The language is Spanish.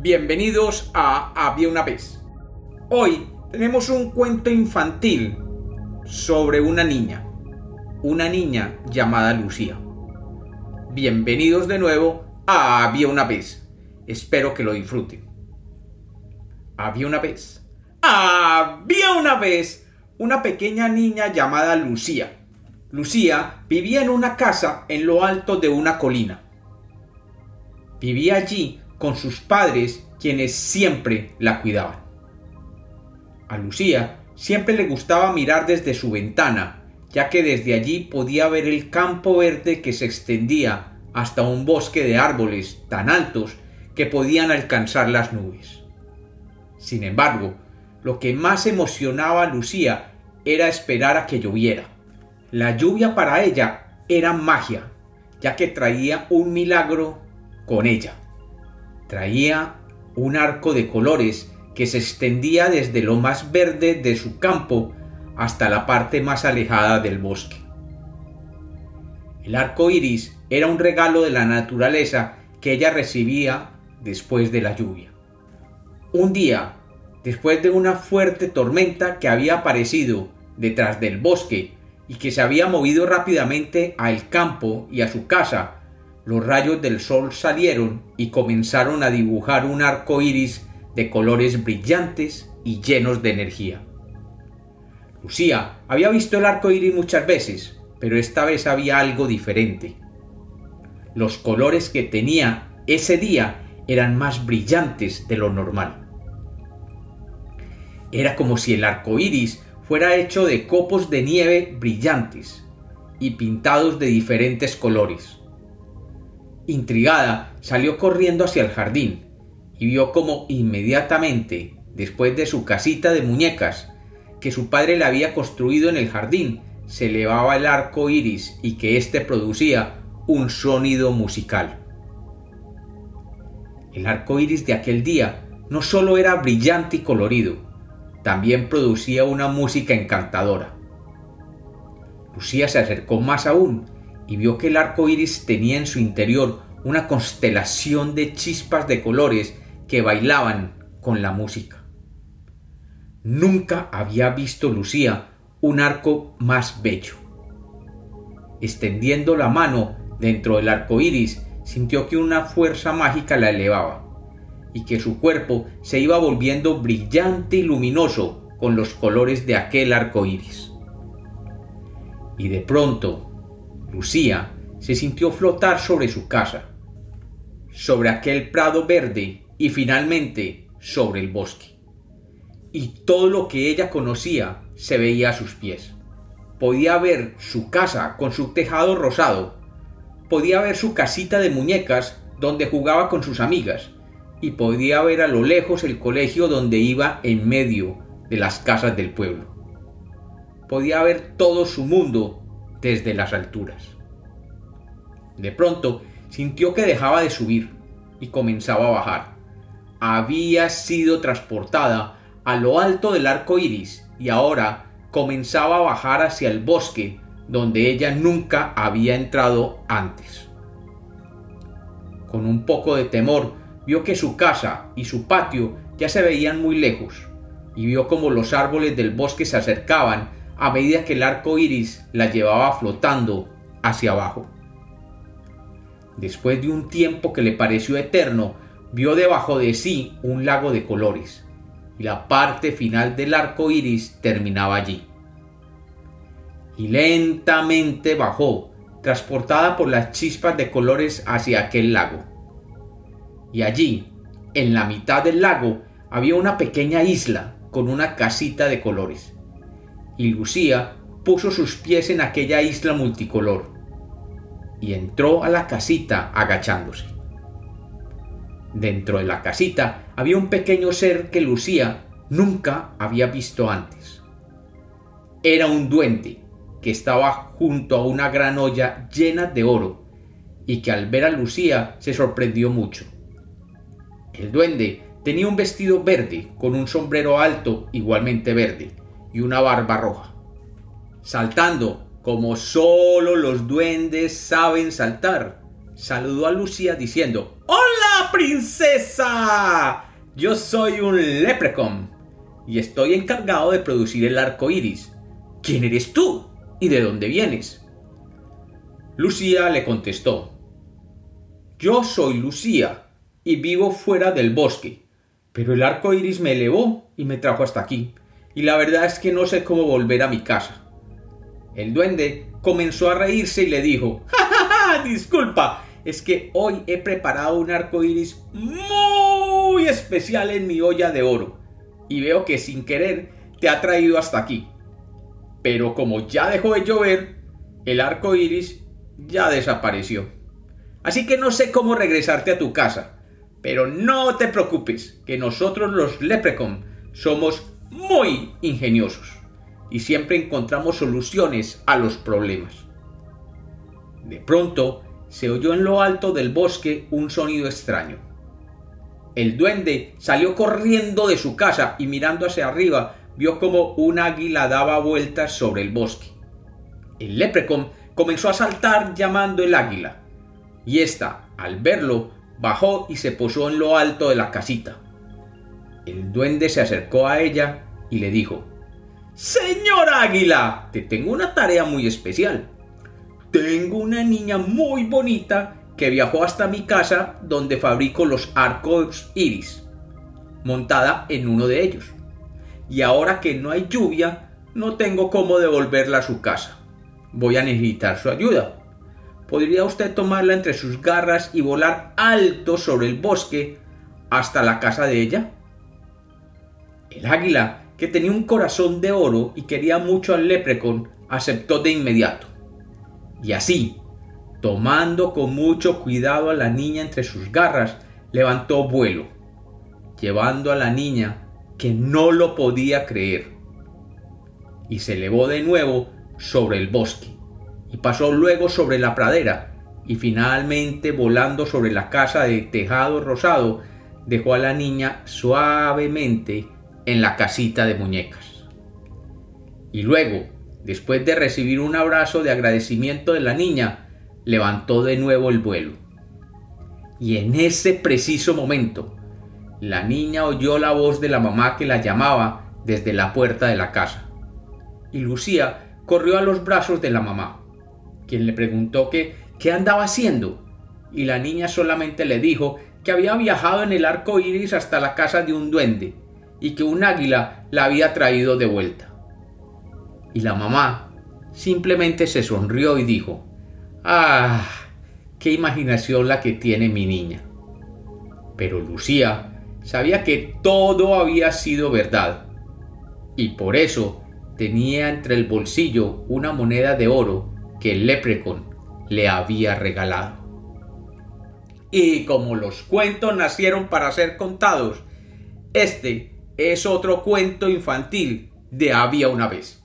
Bienvenidos a Había una vez. Hoy tenemos un cuento infantil sobre una niña, una niña llamada Lucía. Bienvenidos de nuevo a Había una vez. Espero que lo disfruten. Había una vez. Había una vez una pequeña niña llamada Lucía. Lucía vivía en una casa en lo alto de una colina. Vivía allí con sus padres quienes siempre la cuidaban. A Lucía siempre le gustaba mirar desde su ventana, ya que desde allí podía ver el campo verde que se extendía hasta un bosque de árboles tan altos que podían alcanzar las nubes. Sin embargo, lo que más emocionaba a Lucía era esperar a que lloviera. La lluvia para ella era magia, ya que traía un milagro con ella. Traía un arco de colores que se extendía desde lo más verde de su campo hasta la parte más alejada del bosque. El arco iris era un regalo de la naturaleza que ella recibía después de la lluvia. Un día, después de una fuerte tormenta que había aparecido detrás del bosque y que se había movido rápidamente al campo y a su casa, los rayos del sol salieron y comenzaron a dibujar un arco iris de colores brillantes y llenos de energía. Lucía había visto el arco iris muchas veces, pero esta vez había algo diferente. Los colores que tenía ese día eran más brillantes de lo normal. Era como si el arco iris fuera hecho de copos de nieve brillantes y pintados de diferentes colores. Intrigada, salió corriendo hacia el jardín y vio como inmediatamente, después de su casita de muñecas, que su padre le había construido en el jardín, se elevaba el arco iris y que éste producía un sonido musical. El arco iris de aquel día no solo era brillante y colorido, también producía una música encantadora. Lucía se acercó más aún y vio que el arco iris tenía en su interior una constelación de chispas de colores que bailaban con la música. Nunca había visto Lucía un arco más bello. Extendiendo la mano dentro del arco iris, sintió que una fuerza mágica la elevaba y que su cuerpo se iba volviendo brillante y luminoso con los colores de aquel arco iris. Y de pronto, Lucía se sintió flotar sobre su casa, sobre aquel prado verde y finalmente sobre el bosque. Y todo lo que ella conocía se veía a sus pies. Podía ver su casa con su tejado rosado, podía ver su casita de muñecas donde jugaba con sus amigas, y podía ver a lo lejos el colegio donde iba en medio de las casas del pueblo. Podía ver todo su mundo desde las alturas. De pronto sintió que dejaba de subir y comenzaba a bajar. Había sido transportada a lo alto del arco iris y ahora comenzaba a bajar hacia el bosque donde ella nunca había entrado antes. Con un poco de temor vio que su casa y su patio ya se veían muy lejos, y vio como los árboles del bosque se acercaban a medida que el arco iris la llevaba flotando hacia abajo. Después de un tiempo que le pareció eterno, vio debajo de sí un lago de colores, y la parte final del arco iris terminaba allí. Y lentamente bajó, transportada por las chispas de colores hacia aquel lago y allí, en la mitad del lago, había una pequeña isla con una casita de colores. Y Lucía puso sus pies en aquella isla multicolor y entró a la casita agachándose. Dentro de la casita había un pequeño ser que Lucía nunca había visto antes. Era un duende que estaba junto a una gran olla llena de oro y que al ver a Lucía se sorprendió mucho. El duende tenía un vestido verde con un sombrero alto igualmente verde y una barba roja. Saltando como solo los duendes saben saltar, saludó a Lucía diciendo ¡Hola, ¡Hola, princesa! Yo soy un leprechaun y estoy encargado de producir el arco iris. ¿Quién eres tú? ¿Y de dónde vienes? Lucía le contestó: Yo soy Lucía y vivo fuera del bosque, pero el arco iris me elevó y me trajo hasta aquí, y la verdad es que no sé cómo volver a mi casa. El duende comenzó a reírse y le dijo: ¡Ja, ja, ja! Disculpa, es que hoy he preparado un arco iris muy especial en mi olla de oro, y veo que sin querer te ha traído hasta aquí. Pero como ya dejó de llover, el arco iris ya desapareció. Así que no sé cómo regresarte a tu casa, pero no te preocupes, que nosotros los Leprechaun somos muy ingeniosos y siempre encontramos soluciones a los problemas. De pronto se oyó en lo alto del bosque un sonido extraño. El duende salió corriendo de su casa y mirando hacia arriba vio como un águila daba vueltas sobre el bosque. El leprecon comenzó a saltar llamando el águila, y ésta, al verlo, bajó y se posó en lo alto de la casita. El duende se acercó a ella y le dijo Señor Águila, te tengo una tarea muy especial. Tengo una niña muy bonita que viajó hasta mi casa donde fabrico los arcos iris, montada en uno de ellos. Y ahora que no hay lluvia, no tengo cómo devolverla a su casa. Voy a necesitar su ayuda. ¿Podría usted tomarla entre sus garras y volar alto sobre el bosque hasta la casa de ella? El águila que tenía un corazón de oro y quería mucho al leprecon, aceptó de inmediato. Y así, tomando con mucho cuidado a la niña entre sus garras, levantó vuelo, llevando a la niña que no lo podía creer. Y se elevó de nuevo sobre el bosque, y pasó luego sobre la pradera, y finalmente volando sobre la casa de tejado rosado, dejó a la niña suavemente en la casita de muñecas. Y luego, después de recibir un abrazo de agradecimiento de la niña, levantó de nuevo el vuelo. Y en ese preciso momento, la niña oyó la voz de la mamá que la llamaba desde la puerta de la casa. Y Lucía corrió a los brazos de la mamá, quien le preguntó que qué andaba haciendo. Y la niña solamente le dijo que había viajado en el arco iris hasta la casa de un duende y que un águila la había traído de vuelta. Y la mamá simplemente se sonrió y dijo, ¡Ah! ¡Qué imaginación la que tiene mi niña! Pero Lucía sabía que todo había sido verdad, y por eso tenía entre el bolsillo una moneda de oro que el leprecon le había regalado. Y como los cuentos nacieron para ser contados, este es otro cuento infantil de había una vez.